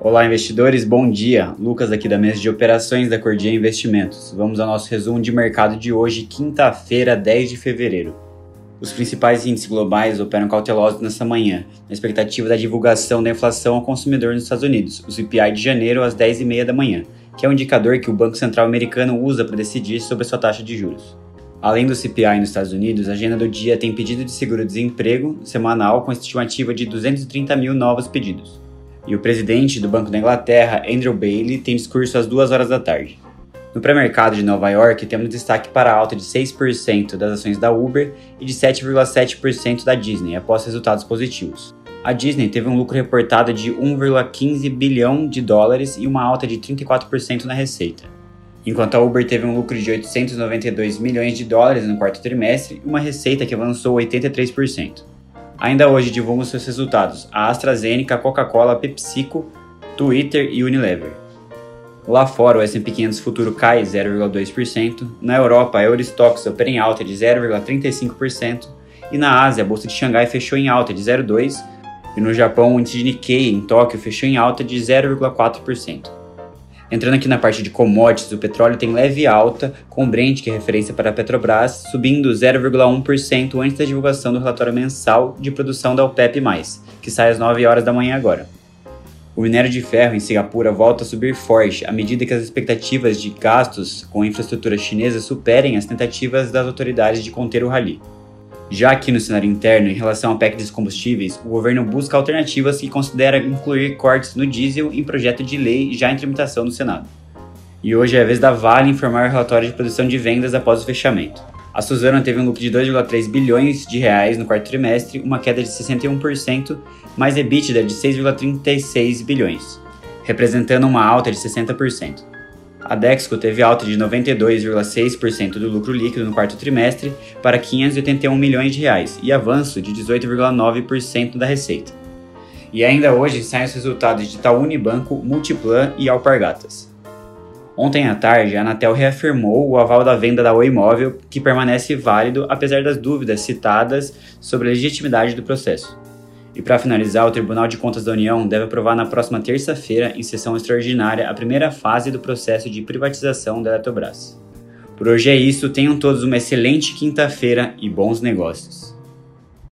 Olá, investidores, bom dia. Lucas aqui da mesa de operações da Cordia Investimentos. Vamos ao nosso resumo de mercado de hoje, quinta-feira, 10 de fevereiro. Os principais índices globais operam cautelosos nesta manhã, na expectativa da divulgação da inflação ao consumidor nos Estados Unidos, o CPI de janeiro às 10h30 da manhã, que é o um indicador que o Banco Central americano usa para decidir sobre sua taxa de juros. Além do CPI nos Estados Unidos, a agenda do dia tem pedido de seguro-desemprego semanal com estimativa de 230 mil novos pedidos. E o presidente do Banco da Inglaterra, Andrew Bailey, tem discurso às 2 horas da tarde. No pré-mercado de Nova York, temos destaque para a alta de 6% das ações da Uber e de 7,7% da Disney, após resultados positivos. A Disney teve um lucro reportado de 1,15 bilhão de dólares e uma alta de 34% na receita. Enquanto a Uber teve um lucro de 892 milhões de dólares no quarto trimestre e uma receita que avançou 83%. Ainda hoje divulgam seus resultados a AstraZeneca, Coca-Cola, PepsiCo, Twitter e Unilever. Lá fora, o S&P 500 futuro cai 0,2%, na Europa, a Eurostoxx opera em alta de 0,35% e na Ásia, a bolsa de Xangai fechou em alta de 0,2% e no Japão, o índice de Nikkei em Tóquio fechou em alta de 0,4%. Entrando aqui na parte de commodities, o petróleo tem leve alta, com Brent, que é referência para a Petrobras, subindo 0,1% antes da divulgação do relatório mensal de produção da OPEP+, que sai às 9 horas da manhã agora. O minério de ferro em Singapura volta a subir forte à medida que as expectativas de gastos com infraestrutura chinesa superem as tentativas das autoridades de conter o rally. Já aqui no cenário interno, em relação ao PEC dos combustíveis, o governo busca alternativas e considera incluir cortes no diesel em projeto de lei já em tramitação no Senado. E hoje é a vez da Vale informar o relatório de produção de vendas após o fechamento. A Suzano teve um lucro de 2,3 bilhões de reais no quarto trimestre, uma queda de 61%, mais EBITDA de 6,36 bilhões, representando uma alta de 60%. A Dexco teve alta de 92,6% do lucro líquido no quarto trimestre para 581 milhões de reais e avanço de 18,9% da receita. E ainda hoje saem os resultados de Itaú Unibanco, Multiplan e Alpargatas. Ontem à tarde, a Anatel reafirmou o aval da venda da Oi Imóvel, que permanece válido apesar das dúvidas citadas sobre a legitimidade do processo. E para finalizar, o Tribunal de Contas da União deve aprovar na próxima terça-feira, em sessão extraordinária, a primeira fase do processo de privatização da Eletrobras. Por hoje é isso, tenham todos uma excelente quinta-feira e bons negócios.